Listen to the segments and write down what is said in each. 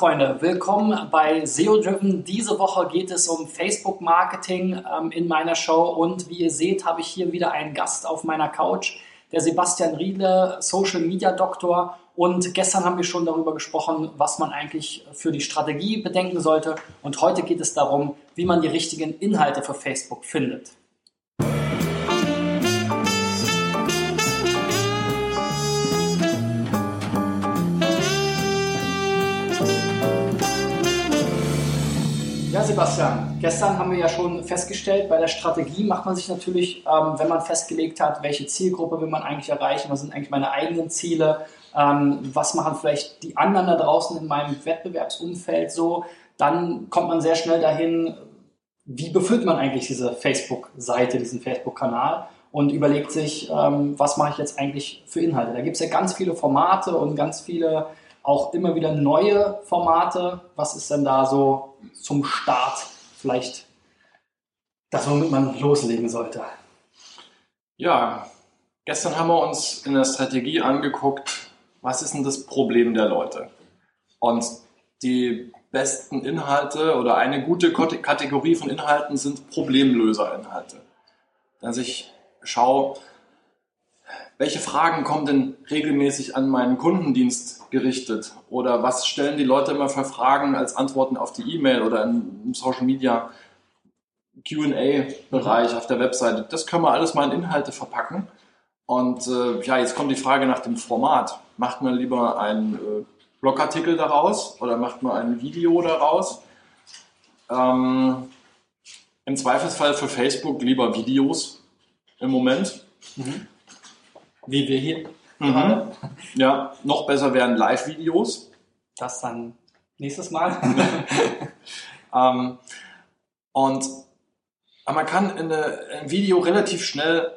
Freunde, willkommen bei SEO Driven. Diese Woche geht es um Facebook Marketing ähm, in meiner Show und wie ihr seht, habe ich hier wieder einen Gast auf meiner Couch, der Sebastian Riedle, Social Media Doktor. Und gestern haben wir schon darüber gesprochen, was man eigentlich für die Strategie bedenken sollte. Und heute geht es darum, wie man die richtigen Inhalte für Facebook findet. Sebastian, gestern haben wir ja schon festgestellt, bei der Strategie macht man sich natürlich, ähm, wenn man festgelegt hat, welche Zielgruppe will man eigentlich erreichen, was sind eigentlich meine eigenen Ziele, ähm, was machen vielleicht die anderen da draußen in meinem Wettbewerbsumfeld so, dann kommt man sehr schnell dahin, wie befüllt man eigentlich diese Facebook-Seite, diesen Facebook-Kanal und überlegt sich, ähm, was mache ich jetzt eigentlich für Inhalte. Da gibt es ja ganz viele Formate und ganz viele auch immer wieder neue Formate. Was ist denn da so zum Start vielleicht das, womit man loslegen sollte? Ja, gestern haben wir uns in der Strategie angeguckt, was ist denn das Problem der Leute? Und die besten Inhalte oder eine gute Kategorie von Inhalten sind Problemlöserinhalte. Dass ich schaue, welche Fragen kommen denn regelmäßig an meinen Kundendienst gerichtet? Oder was stellen die Leute immer für Fragen als Antworten auf die E-Mail oder im Social Media QA-Bereich auf der Webseite? Das können wir alles mal in Inhalte verpacken. Und äh, ja, jetzt kommt die Frage nach dem Format. Macht man lieber einen äh, Blogartikel daraus oder macht man ein Video daraus? Ähm, Im Zweifelsfall für Facebook lieber Videos im Moment. Mhm. Wie wir hier. Mhm. Ja, noch besser wären Live-Videos. Das dann nächstes Mal. ähm, und man kann eine, ein Video relativ schnell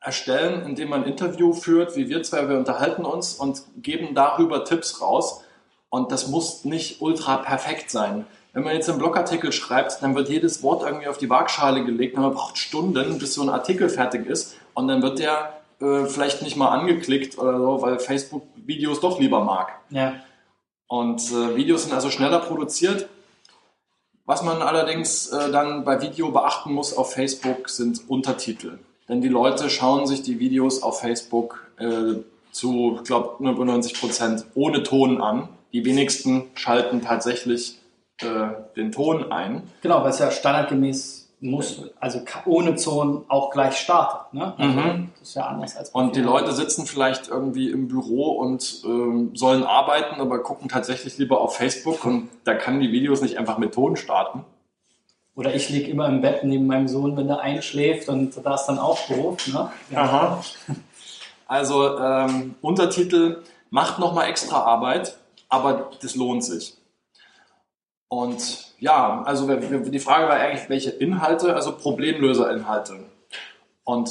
erstellen, indem man ein Interview führt, wie wir zwei, wir unterhalten uns und geben darüber Tipps raus. Und das muss nicht ultra perfekt sein. Wenn man jetzt einen Blogartikel schreibt, dann wird jedes Wort irgendwie auf die Waagschale gelegt und man braucht Stunden, bis so ein Artikel fertig ist. Und dann wird der äh, vielleicht nicht mal angeklickt oder so, weil Facebook Videos doch lieber mag. Ja. Und äh, Videos sind also schneller produziert. Was man allerdings äh, dann bei Video beachten muss auf Facebook sind Untertitel. Denn die Leute schauen sich die Videos auf Facebook äh, zu, ich glaube, 95 Prozent ohne Ton an. Die wenigsten schalten tatsächlich äh, den Ton ein. Genau, weil es ja standardgemäß muss, also ohne Zonen auch gleich startet. Ne? Also mhm. Das ist ja anders als Und die Leute sitzen vielleicht irgendwie im Büro und ähm, sollen arbeiten, aber gucken tatsächlich lieber auf Facebook und da kann die Videos nicht einfach mit Ton starten. Oder ich liege immer im Bett neben meinem Sohn, wenn der einschläft und da ist dann auch doof. Ne? Ja. Aha. Also ähm, Untertitel macht nochmal extra Arbeit, aber das lohnt sich. Und ja, also die Frage war eigentlich, welche Inhalte, also Problemlöserinhalte. Und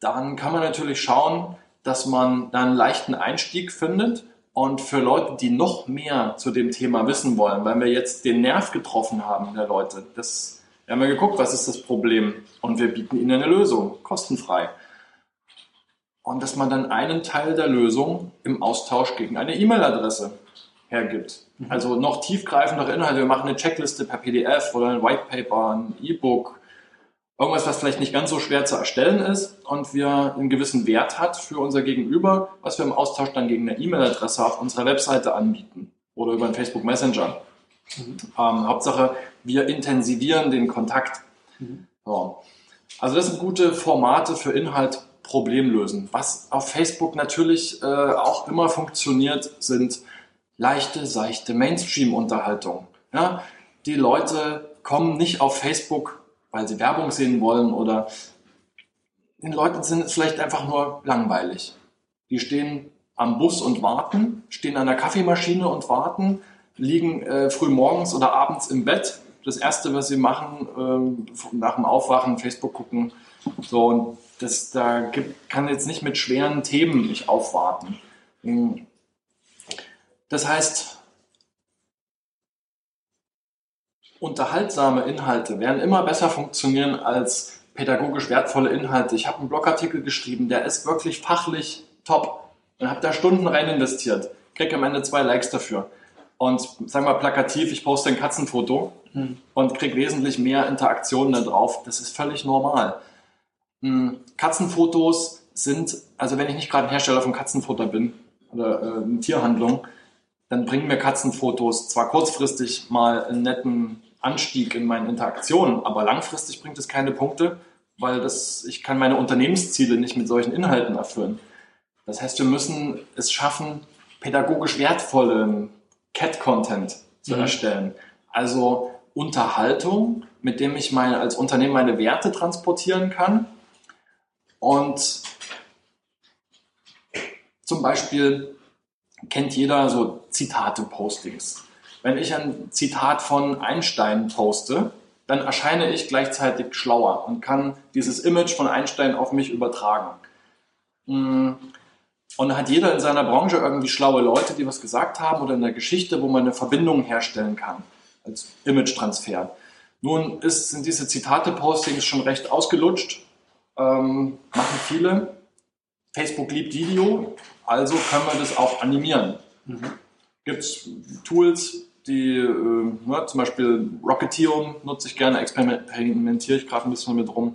dann kann man natürlich schauen, dass man da einen leichten Einstieg findet. Und für Leute, die noch mehr zu dem Thema wissen wollen, weil wir jetzt den Nerv getroffen haben der Leute, das, wir haben ja geguckt, was ist das Problem? Und wir bieten ihnen eine Lösung, kostenfrei. Und dass man dann einen Teil der Lösung im Austausch gegen eine E-Mail-Adresse hergibt. Mhm. Also noch tiefgreifendere Inhalte. Wir machen eine Checkliste per PDF oder ein White Paper, ein E-Book, irgendwas, was vielleicht nicht ganz so schwer zu erstellen ist und wir einen gewissen Wert hat für unser Gegenüber, was wir im Austausch dann gegen eine E-Mail-Adresse auf unserer Webseite anbieten oder über einen Facebook Messenger. Mhm. Ähm, Hauptsache, wir intensivieren den Kontakt. Mhm. So. Also das sind gute Formate für Inhalt Problem lösen. Was auf Facebook natürlich äh, auch immer funktioniert, sind leichte, seichte Mainstream-Unterhaltung. Ja? Die Leute kommen nicht auf Facebook, weil sie Werbung sehen wollen oder den Leuten sind es vielleicht einfach nur langweilig. Die stehen am Bus und warten, stehen an der Kaffeemaschine und warten, liegen äh, früh morgens oder abends im Bett. Das erste, was sie machen, äh, nach dem Aufwachen, Facebook gucken. So, und das, da gibt, kann jetzt nicht mit schweren Themen mich aufwarten. Das heißt, unterhaltsame Inhalte werden immer besser funktionieren als pädagogisch wertvolle Inhalte. Ich habe einen Blogartikel geschrieben, der ist wirklich fachlich top und habe da Stunden rein investiert. Kriege am Ende zwei Likes dafür. und sagen wir plakativ, ich poste ein Katzenfoto hm. und kriege wesentlich mehr Interaktionen da drauf. Das ist völlig normal. Hm, Katzenfotos sind, also wenn ich nicht gerade ein Hersteller von Katzenfutter bin oder äh, eine Tierhandlung, dann bringen mir Katzenfotos zwar kurzfristig mal einen netten Anstieg in meinen Interaktionen, aber langfristig bringt es keine Punkte, weil das, ich kann meine Unternehmensziele nicht mit solchen Inhalten erfüllen. Das heißt, wir müssen es schaffen, pädagogisch wertvollen Cat-Content zu mhm. erstellen. Also Unterhaltung, mit dem ich meine, als Unternehmen meine Werte transportieren kann. Und zum Beispiel kennt jeder so Zitate-Postings. Wenn ich ein Zitat von Einstein poste, dann erscheine ich gleichzeitig schlauer und kann dieses Image von Einstein auf mich übertragen. Mm. Und hat jeder in seiner Branche irgendwie schlaue Leute, die was gesagt haben oder in der Geschichte, wo man eine Verbindung herstellen kann als Image-Transfer. Nun ist, sind diese Zitate-Postings schon recht ausgelutscht, ähm, machen viele. Facebook liebt Video, also können wir das auch animieren. Mhm. Gibt es Tools, die, äh, ne, zum Beispiel Rocketeer nutze ich gerne, experimentiere ich gerade ein bisschen mit rum,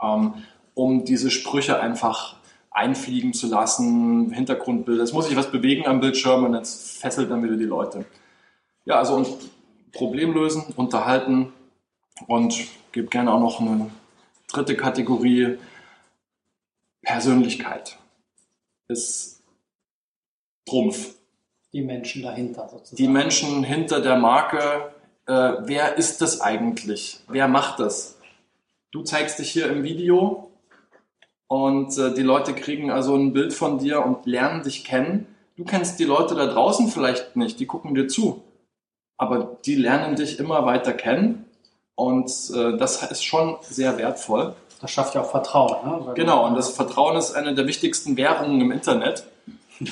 ähm, um diese Sprüche einfach einfliegen zu lassen, Hintergrundbilder. Es muss sich was bewegen am Bildschirm und jetzt fesselt dann wieder die Leute. Ja, also und Problem lösen, unterhalten und gebe gerne auch noch eine dritte Kategorie Persönlichkeit. Ist Trumpf. Die Menschen dahinter sozusagen. Die Menschen hinter der Marke. Äh, wer ist das eigentlich? Wer macht das? Du zeigst dich hier im Video und äh, die Leute kriegen also ein Bild von dir und lernen dich kennen. Du kennst die Leute da draußen vielleicht nicht, die gucken dir zu. Aber die lernen dich immer weiter kennen und äh, das ist schon sehr wertvoll. Das schafft ja auch Vertrauen. Ne? genau, und das Vertrauen ist eine der wichtigsten Währungen im Internet.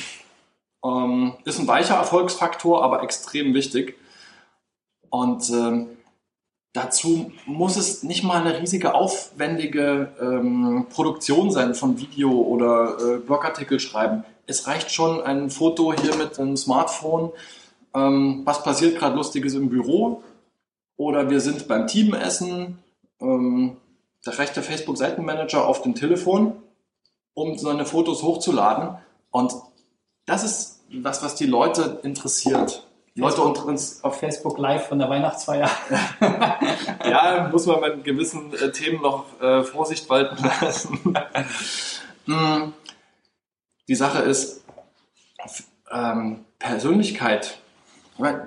Ähm, ist ein weicher Erfolgsfaktor, aber extrem wichtig. Und ähm, dazu muss es nicht mal eine riesige, aufwendige ähm, Produktion sein von Video oder äh, Blogartikel schreiben. Es reicht schon ein Foto hier mit einem Smartphone. Ähm, was passiert gerade Lustiges im Büro? Oder wir sind beim Teamessen. Ähm, da reicht der Facebook-Seitenmanager auf dem Telefon, um seine Fotos hochzuladen. Und das ist was, was die Leute interessiert. Leute und uns auf Facebook Live von der Weihnachtsfeier. ja, muss man bei gewissen äh, Themen noch äh, Vorsicht walten lassen. hm. Die Sache ist, ähm, Persönlichkeit.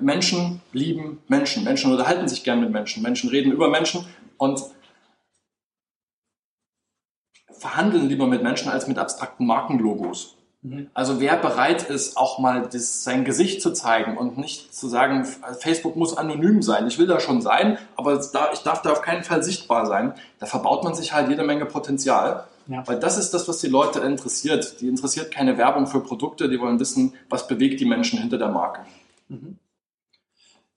Menschen lieben Menschen. Menschen unterhalten sich gern mit Menschen. Menschen reden über Menschen und verhandeln lieber mit Menschen als mit abstrakten Markenlogos. Mhm. Also wer bereit ist, auch mal das, sein Gesicht zu zeigen und nicht zu sagen, Facebook muss anonym sein. Ich will da schon sein, aber ich darf da auf keinen Fall sichtbar sein. Da verbaut man sich halt jede Menge Potenzial. Ja. Weil das ist das, was die Leute interessiert. Die interessiert keine Werbung für Produkte, die wollen wissen, was bewegt die Menschen hinter der Marke. Mhm.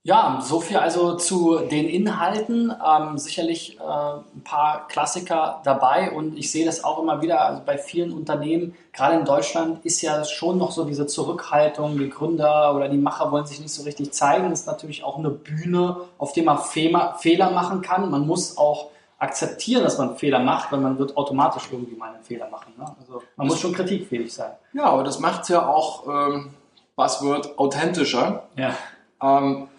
Ja, so viel also zu den Inhalten. Ähm, sicherlich äh, ein paar Klassiker dabei und ich sehe das auch immer wieder also bei vielen Unternehmen, gerade in Deutschland, ist ja schon noch so diese Zurückhaltung. Die Gründer oder die Macher wollen sich nicht so richtig zeigen. Das ist natürlich auch eine Bühne, auf der man Fehler machen kann. Man muss auch akzeptieren, dass man Fehler macht, weil man wird automatisch irgendwie mal einen Fehler machen. Ne? Also man muss schon kritikfähig sein. Ja, aber das macht es ja auch, ähm, Buzzword, authentischer. Ja. Ähm,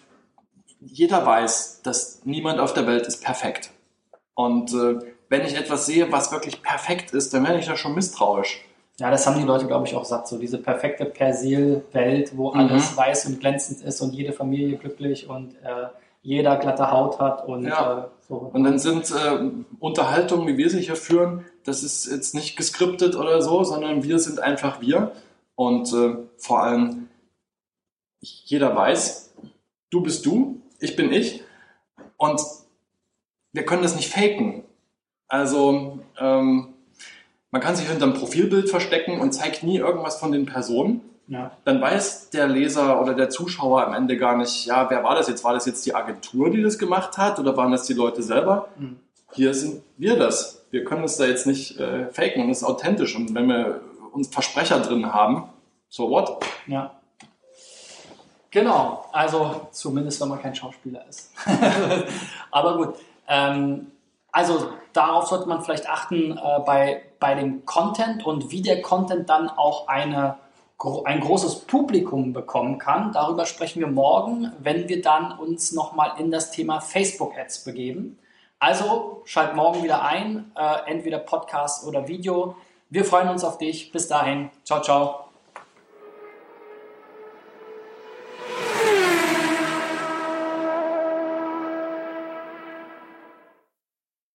jeder weiß, dass niemand auf der Welt ist perfekt. Und äh, wenn ich etwas sehe, was wirklich perfekt ist, dann werde ich da schon misstrauisch. Ja, das haben die Leute, glaube ich, auch satt. So diese perfekte Persil-Welt, wo mhm. alles weiß und glänzend ist und jede Familie glücklich und äh, jeder glatte Haut hat und ja. äh, so. Und dann sind äh, Unterhaltungen, wie wir sie hier führen, das ist jetzt nicht geskriptet oder so, sondern wir sind einfach wir. Und äh, vor allem, jeder weiß, du bist du ich bin ich und wir können das nicht faken. Also ähm, man kann sich hinter einem Profilbild verstecken und zeigt nie irgendwas von den Personen. Ja. Dann weiß der Leser oder der Zuschauer am Ende gar nicht, ja, wer war das jetzt? War das jetzt die Agentur, die das gemacht hat oder waren das die Leute selber? Mhm. Hier sind wir das. Wir können es da jetzt nicht äh, faken und es ist authentisch. Und wenn wir uns Versprecher drin haben, so what? Ja. Genau, also zumindest wenn man kein Schauspieler ist. Aber gut. Ähm, also darauf sollte man vielleicht achten äh, bei, bei dem Content und wie der Content dann auch eine, ein großes Publikum bekommen kann. Darüber sprechen wir morgen, wenn wir dann uns nochmal in das Thema Facebook-Ads begeben. Also schalt morgen wieder ein, äh, entweder Podcast oder Video. Wir freuen uns auf dich. Bis dahin. Ciao, ciao.